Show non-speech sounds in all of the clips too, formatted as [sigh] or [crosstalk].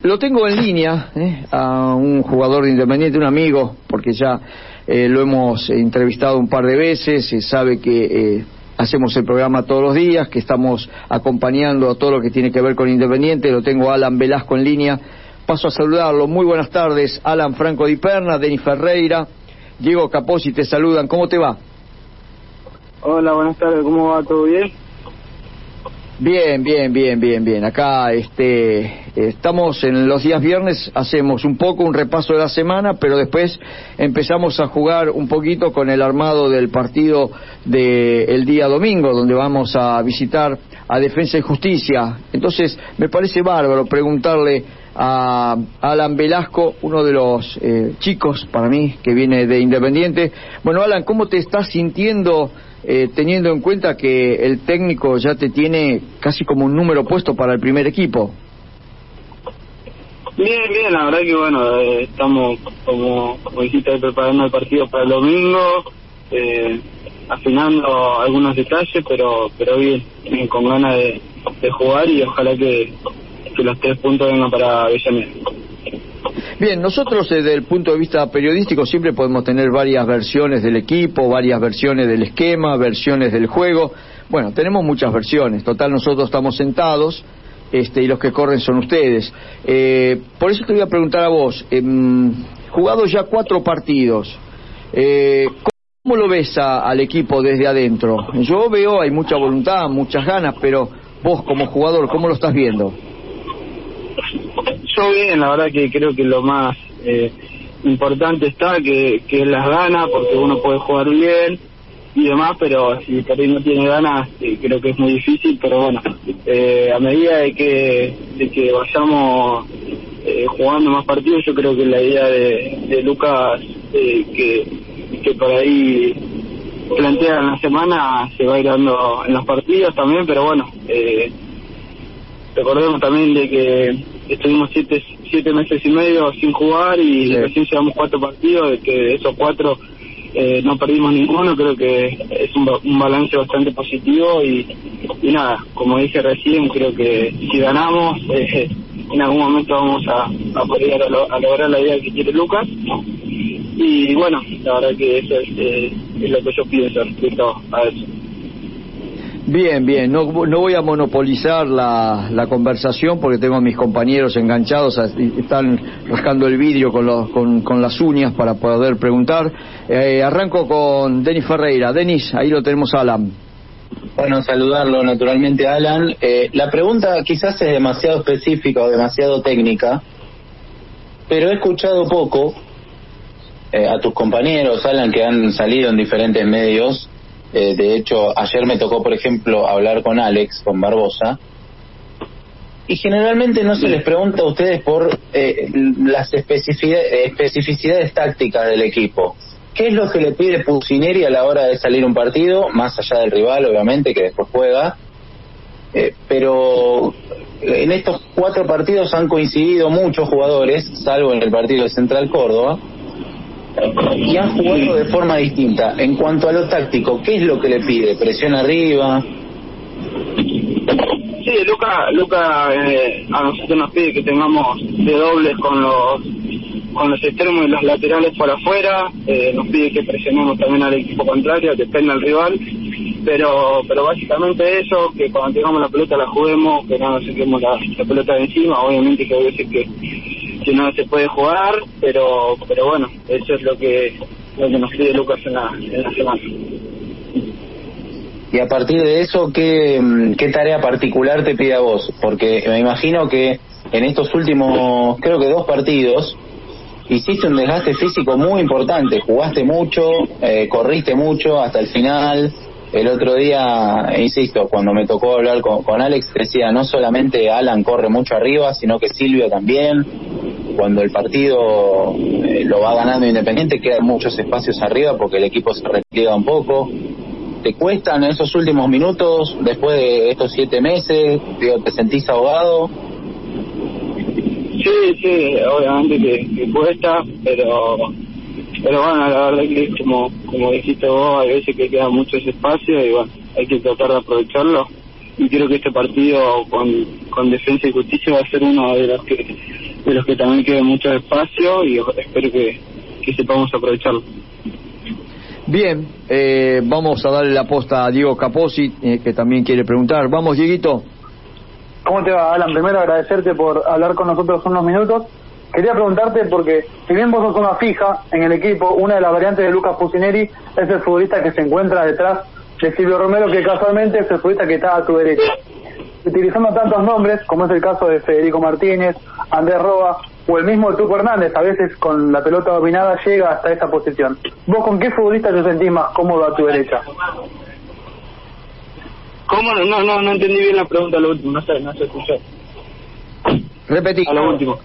Lo tengo en línea ¿eh? a un jugador de Independiente, un amigo, porque ya eh, lo hemos entrevistado un par de veces, se sabe que eh, hacemos el programa todos los días, que estamos acompañando a todo lo que tiene que ver con Independiente, lo tengo Alan Velasco en línea. Paso a saludarlo. Muy buenas tardes, Alan Franco Di Perna, Denis Ferreira, Diego Caposi te saludan. ¿Cómo te va? Hola, buenas tardes. ¿Cómo va? ¿Todo bien? Bien, bien, bien, bien, bien. Acá este, estamos en los días viernes, hacemos un poco un repaso de la semana, pero después empezamos a jugar un poquito con el armado del partido del día domingo, donde vamos a visitar a Defensa y Justicia. Entonces, me parece bárbaro preguntarle a Alan Velasco, uno de los eh, chicos para mí que viene de Independiente. Bueno, Alan, ¿cómo te estás sintiendo? Eh, teniendo en cuenta que el técnico ya te tiene casi como un número puesto para el primer equipo. Bien, bien, la verdad que bueno, eh, estamos como, como dijiste preparando el partido para el domingo, eh, afinando algunos detalles, pero pero bien, bien con ganas de, jugar y ojalá que, los tres puntos vengan para Avellaneda. Bien, nosotros desde el punto de vista periodístico siempre podemos tener varias versiones del equipo, varias versiones del esquema, versiones del juego. Bueno, tenemos muchas versiones. Total, nosotros estamos sentados este, y los que corren son ustedes. Eh, por eso te voy a preguntar a vos, eh, jugado ya cuatro partidos, eh, ¿cómo lo ves al equipo desde adentro? Yo veo, hay mucha voluntad, muchas ganas, pero vos como jugador, ¿cómo lo estás viendo? Yo bien, la verdad que creo que lo más eh, importante está que, que las ganas, porque uno puede jugar bien y demás, pero si por ahí no tiene ganas, eh, creo que es muy difícil, pero bueno, eh, a medida de que, de que vayamos eh, jugando más partidos, yo creo que la idea de, de Lucas eh, que, que por ahí plantea en la semana se va a ir dando en los partidos también, pero bueno, recordemos también de que estuvimos siete, siete meses y medio sin jugar y Sí. recién llevamos cuatro partidos, de que esos cuatro eh, no perdimos ninguno, creo que es un, un balance bastante positivo y, y nada, como dije recién, creo que si ganamos, [laughs] eh, en algún momento vamos a, a poder a, lo- a lograr la idea que quiere Lucas. Y bueno, la verdad que eso es, eh, es lo que yo pienso respecto a eso. Bien, bien, no, no voy a monopolizar la, la conversación porque tengo a mis compañeros enganchados, están rascando el vidrio con, los, con, con las uñas para poder preguntar. Eh, arranco con Denis Ferreira. Denis, ahí lo tenemos Alan. Bueno, saludarlo naturalmente, Alan. Eh, la pregunta quizás es demasiado específica o demasiado técnica, pero he escuchado poco eh, a tus compañeros, Alan, que han salido en diferentes medios. Eh, de hecho, ayer me tocó, por ejemplo, hablar con Alex, con Barbosa, y generalmente no se les pregunta a ustedes por eh, las especificidades, tácticas del equipo. ¿Qué es lo que le pide Pusineri a la hora de salir un partido, más allá del rival, obviamente, que después juega? Eh, pero en estos cuatro partidos han coincidido muchos jugadores, salvo en el partido de Central Córdoba, y han jugado de forma distinta. En cuanto a lo táctico, ¿qué es lo que le pide? ¿Presión arriba? Sí, Luca, Luca eh, a nosotros nos pide que tengamos de dobles con los con los extremos y los laterales por afuera, eh, nos pide que presionemos también al equipo contrario, que tenga el rival, pero pero básicamente eso, que cuando tengamos la pelota la juguemos, que no nos saquemos la, la pelota de encima, obviamente que hay veces que, que no se puede jugar, pero pero bueno, eso es lo que lo que nos pide Lucas en la, en la semana. Y a partir de eso, ¿qué, mm, ¿qué tarea particular te pide a vos? Porque me imagino que en estos últimos, creo que dos partidos, hiciste un desgaste físico muy importante. Jugaste mucho, eh, corriste mucho hasta el final. el otro día, insisto, cuando me tocó hablar con, con Alex, decía, no solamente Alan corre mucho arriba, sino que Silvio también. Cuando el partido eh, lo va ganando Independiente, quedan muchos espacios arriba porque el equipo se repliega un poco. ¿Te cuestan esos últimos minutos después de estos siete meses? ¿Te sentís ahogado? Sí, sí, obviamente que, cuesta, pero pero bueno, la verdad que como como dijiste vos, hay veces que queda mucho ese espacio y bueno, hay que tratar de aprovecharlo. Y creo que este partido con, con Defensa y Justicia va a ser uno de los que de los que también quede mucho espacio y espero que, que sepamos aprovecharlo. Bien, eh, vamos a darle la posta a Diego Caposi, eh, que también quiere preguntar. Vamos, Dieguito. ¿Cómo te va, Alan? Primero agradecerte por hablar con nosotros unos minutos. Quería preguntarte porque, si bien vos sos una fija en el equipo, una de las variantes de Lucas Pusineri es el futbolista que se encuentra detrás de Silvio Romero, que casualmente es el futbolista que está a tu derecha. Utilizando tantos nombres, como es el caso de Federico Martínez, Andrés Roa o el mismo Tuco Hernández, a veces con la pelota dominada llega hasta esa posición. ¿Vos con qué futbolista te sentís más cómodo a tu derecha? ¿Cómo? No, no, no entendí bien la pregunta, lo último, no sé, no sé escuchar. Repetí. A lo último.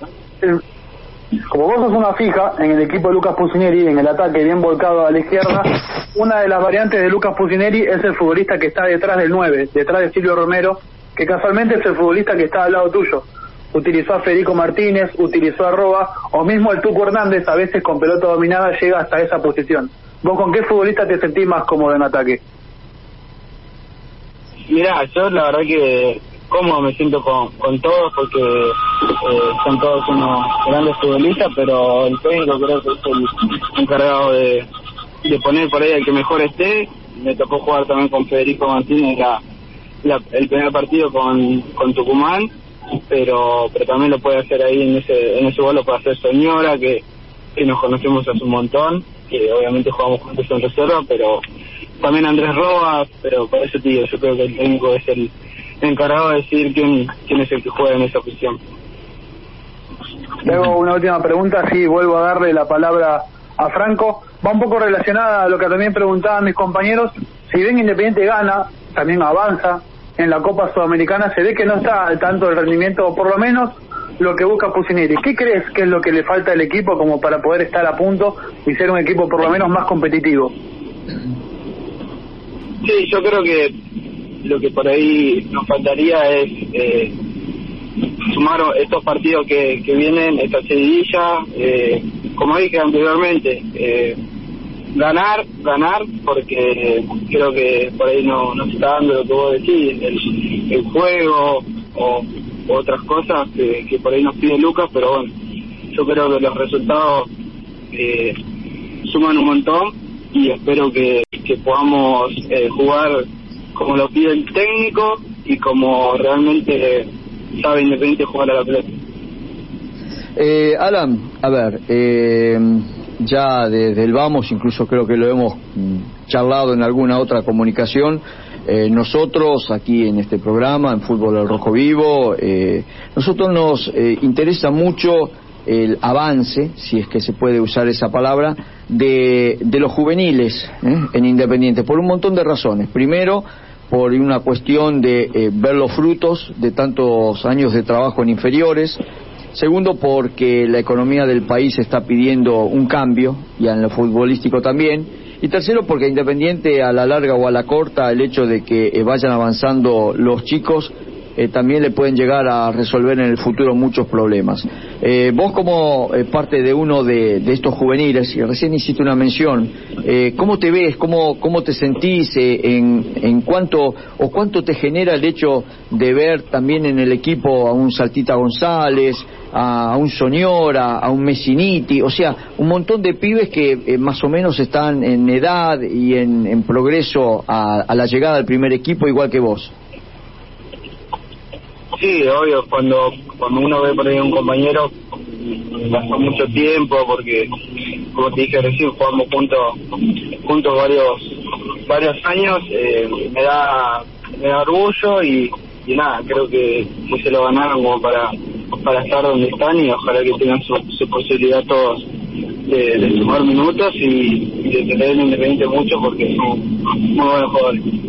Como vos sos una fija en el equipo de Lucas Pusineri, en el ataque bien volcado a la izquierda, una de las variantes de Lucas Pusineri es el futbolista que está detrás del 9, detrás de Silvio Romero, que casualmente es el futbolista que está al lado tuyo. Utilizó a Federico Martínez, utilizó a Roa, o mismo el Tuco Hernández, a veces con pelota dominada llega hasta esa posición. ¿Vos con qué futbolista te sentís más cómodo en ataque? Mira, yo la verdad que cómodo me siento con, con todos porque eh, son todos unos grandes futbolistas, pero el técnico creo que es el encargado de, de poner por ahí el que mejor esté. Me tocó jugar también con Federico Martínez la, la, el primer partido con, con Tucumán, pero pero también lo puede hacer ahí en ese en ese gol lo puede hacer Señora, que, que nos conocemos hace un montón, que obviamente jugamos juntos en reserva, pero también Andrés Roa, pero por eso tío, yo creo que el técnico es el encargado de decir quién, quién es el que juega en esa posición. Luego una última pregunta, sí, vuelvo a darle la palabra a Franco. Va un poco relacionada a lo que también preguntaban mis compañeros. Si bien Independiente gana, también avanza en la Copa Sudamericana, se ve que no está al tanto del rendimiento, o por lo menos lo que busca Pusineri. ¿Qué crees que es lo que le falta al equipo como para poder estar a punto y ser un equipo por lo menos más competitivo? Sí, yo creo que lo que por ahí nos faltaría es eh, sumar estos partidos que, que vienen, esta seguidilla, eh, como dije anteriormente, eh, ganar, ganar, porque creo que por ahí no, no se está dando lo que vos decís, el, el juego o, otras cosas que, que por ahí nos pide Lucas, pero bueno, yo creo que los resultados eh, suman un montón y espero que, que podamos eh, jugar como lo pide el técnico y como realmente sabe Independiente jugar a la pelota. Eh, Alan, a ver, eh, ya desde el vamos, incluso creo que lo hemos charlado en alguna otra comunicación, eh, nosotros aquí en este programa, en Fútbol al Rojo Vivo, eh, nosotros nos eh, interesa mucho el avance, si es que se puede usar esa palabra, de, de los juveniles ¿eh? en Independiente, por un montón de razones. Primero, por una cuestión de eh, ver los frutos de tantos años de trabajo en inferiores. Segundo, porque la economía del país está pidiendo un cambio, y en lo futbolístico también. Y tercero, porque Independiente a la larga o a la corta, el hecho de que eh, vayan avanzando los chicos eh, también le pueden llegar a resolver en el futuro muchos problemas. Eh, vos como eh, parte de uno de, estos juveniles, y recién hiciste una mención, eh, ¿cómo te ves, cómo, cómo te sentís eh, en, en cuánto o cuánto te genera el hecho de ver también en el equipo a un Saltita González, a, un Soñora, a un Messiniti, o sea, un montón de pibes que más o menos están en edad y en, en progreso a, a la llegada del primer equipo igual que vos? Sí, obvio, cuando cuando uno ve por ahí a un compañero, pasó mucho tiempo porque, como te dije recién, jugamos juntos juntos varios varios años, eh, me da me da orgullo y, y nada, creo que, se lo ganaron como para para estar donde están y ojalá que tengan su, su posibilidad todos. de, sumar minutos y, de tener en Independiente mucho porque son muy buenos jugadores.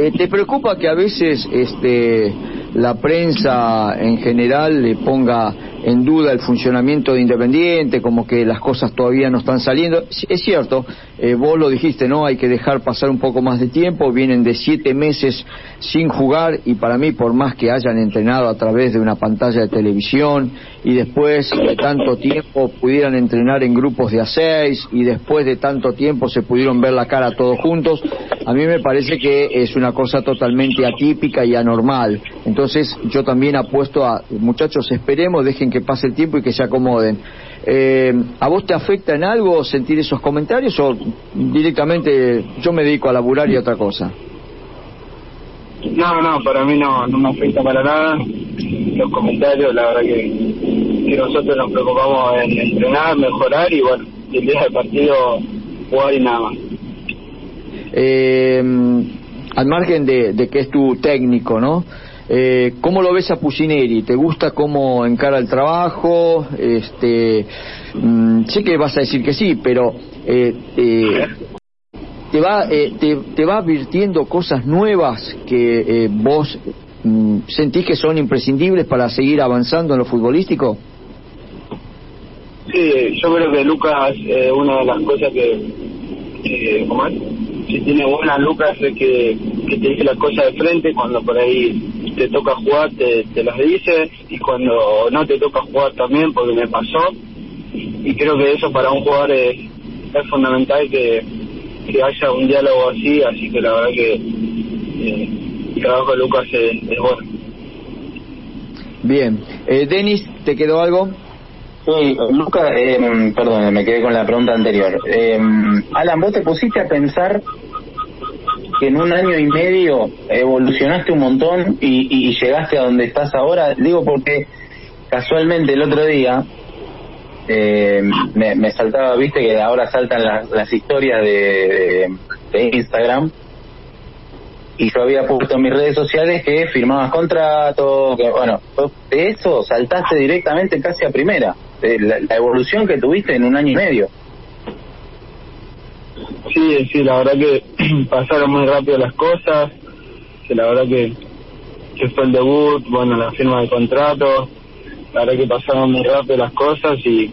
Eh, ¿Te preocupa que a veces este la prensa en general le ponga en duda el funcionamiento de Independiente, como que las cosas todavía no están saliendo. Es cierto, eh, vos lo dijiste, ¿no? Hay que dejar pasar un poco más de tiempo, vienen de siete meses sin jugar y para mí, por más que hayan entrenado a través de una pantalla de televisión y después de tanto tiempo pudieran entrenar en grupos de a seis y después de tanto tiempo se pudieron ver la cara todos juntos, a mí me parece que es una cosa totalmente atípica y anormal. Entonces yo también apuesto a, muchachos, esperemos, dejen que pase el tiempo y que se acomoden. Eh, ¿A vos te afecta en algo sentir esos comentarios o directamente yo me dedico a laburar y a otra cosa? No, no, para mí no, no me afecta para nada los comentarios, la verdad que, que nosotros nos preocupamos en entrenar, mejorar y bueno, el día del partido jugar y nada más. Eh, al margen de, de que es tu técnico, ¿no? Eh, ¿Cómo lo ves a Pusineri? ¿Te gusta cómo encara el trabajo? Este, mm, sé que vas a decir que sí, pero eh, eh, te va eh, te, te, va advirtiendo cosas nuevas que eh, vos mm, sentís que son imprescindibles para seguir avanzando en lo futbolístico. Sí, yo creo que Lucas, eh, una de las cosas que, que ¿cómo es? si tiene buenas Lucas es que, que te dice las cosas de frente cuando por ahí te toca jugar te, te las dice y cuando no te toca jugar también porque me pasó y creo que eso para un jugador es, es fundamental que, que haya un diálogo así así que la verdad que eh, el trabajo de Lucas es, es bueno bien eh, Denis ¿te quedó algo? Sí, Luca, eh, perdón, me quedé con la pregunta anterior. Eh, Alan, vos te pusiste a pensar que en un año y medio evolucionaste un montón y, llegaste a donde estás ahora. Digo porque casualmente el otro día eh, me, me, saltaba, viste que ahora saltan las, las historias de, Instagram y yo había puesto en mis redes sociales que firmabas contratos, que bueno, de eso saltaste directamente casi a primera, de la, la, evolución que tuviste en un año y medio. Sí, sí, la verdad que [clears throat] pasaron muy rápido las cosas, que la verdad que, que fue el debut, bueno, la firma de contratos, la verdad que pasaron muy rápido las cosas y,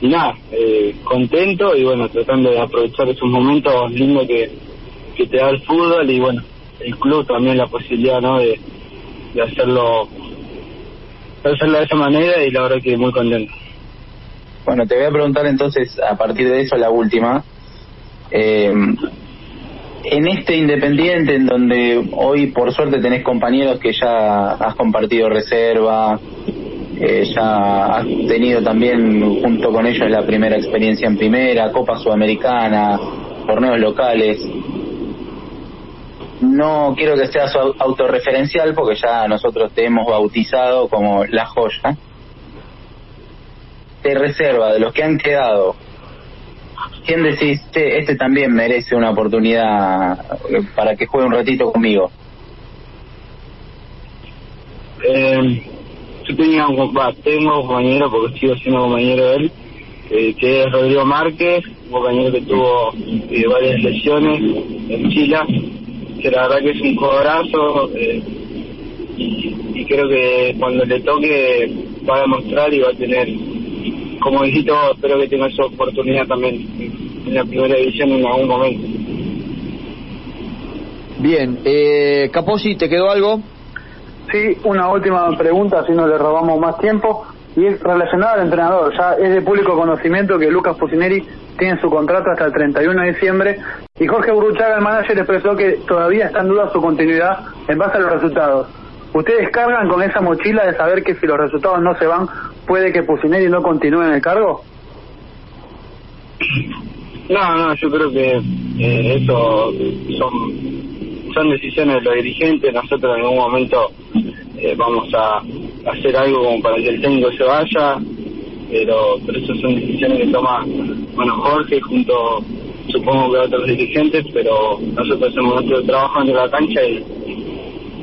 y nada, eh, contento y bueno, tratando de aprovechar esos momentos lindos que, que te da el fútbol y bueno, el club también la posibilidad no de, de hacerlo de hacerlo de esa manera y la verdad que muy contento. Bueno te voy a preguntar entonces a partir de eso la última eh, en este independiente en donde hoy por suerte tenés compañeros que ya has compartido reserva eh, ya has tenido también junto con ellos la primera experiencia en primera Copa Sudamericana torneos locales no quiero que seas autorreferencial porque ya nosotros te hemos bautizado como la joya. Te reserva de los que han quedado. ¿Quién decís, che, este también merece una oportunidad para que juegue un ratito conmigo? Eh, yo tenía un, tengo un compañero, porque sigo siendo compañero de él, eh, que es Rodrigo Márquez, un compañero que tuvo eh, varias lesiones en Chile que la verdad que es un cobrazo eh, y, y, creo que cuando le toque va a demostrar y va a tener, como dijiste, espero que tenga esa oportunidad también en la primera división en algún momento. Bien, eh, Caposi, ¿te quedó algo? Sí, una última pregunta, si no le robamos más tiempo, y es relacionada al entrenador. Ya es de público conocimiento que Lucas Pusineri tiene su contrato hasta el 31 de diciembre y Jorge Burruchaga, el manager, expresó que todavía está en duda su continuidad en base a los resultados. ¿Ustedes cargan con esa mochila de saber que si los resultados no se van, puede que Pusineri no continúe en el cargo? No, no, yo creo que eh, eso son, decisiones de los dirigentes. Nosotros en algún momento eh, vamos a hacer algo como para que el técnico se vaya, pero, pero eso son decisiones que toma bueno Jorge junto supongo que otros dirigentes, pero nosotros hacemos nuestro trabajo en la cancha y,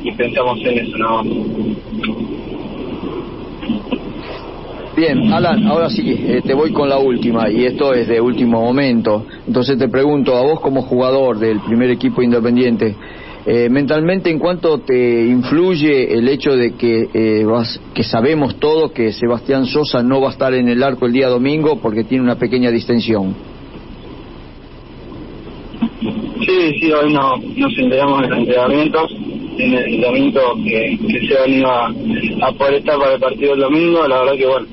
y pensamos en eso, ¿no? Bien, Alan, ahora sí, eh, te voy con la última, y esto es de último momento. Entonces te pregunto, a vos como jugador del primer equipo independiente, eh, mentalmente, ¿en cuánto te influye el hecho de que, eh, vas, que sabemos todos que Sebastián Sosa no va a estar en el arco el día domingo porque tiene una pequeña distensión? Sí, sí, hoy no, nos enteramos en los entrenamientos, en el entrenamiento que, que se ido a, a poder estar para el partido el domingo, la verdad que bueno,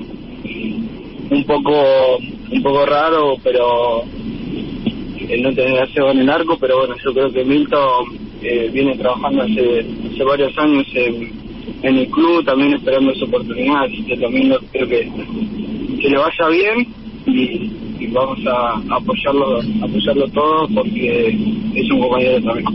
un poco un poco raro, pero no tener a Seba en el arco, pero bueno, yo creo que Milton eh, viene trabajando hace, hace varios años en, en el club, también esperando su oportunidad, así que domingo creo que, que le vaya bien y, vamos a apoyarlo apoyarlo todo porque es un compañero trabajo.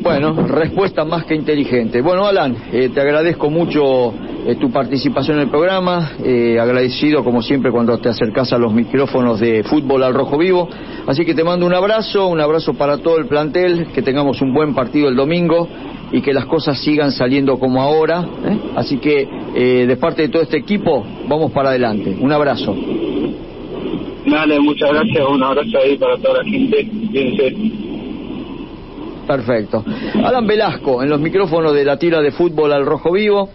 Bueno, respuesta más que inteligente. Bueno, Alan, eh, te agradezco mucho eh, tu participación en el programa, eh, agradecido como siempre cuando te acercas a los micrófonos de fútbol al rojo vivo. Así que te mando un abrazo, un abrazo para todo el plantel, que tengamos un buen partido el domingo y que las cosas sigan saliendo como ahora. ¿eh? Así que de parte de todo este equipo, vamos para adelante. Un abrazo. Dale, muchas gracias, un abrazo ahí para toda la gente. Cuídense. Perfecto. Alan Velasco, en los micrófonos de la tira de fútbol al rojo vivo.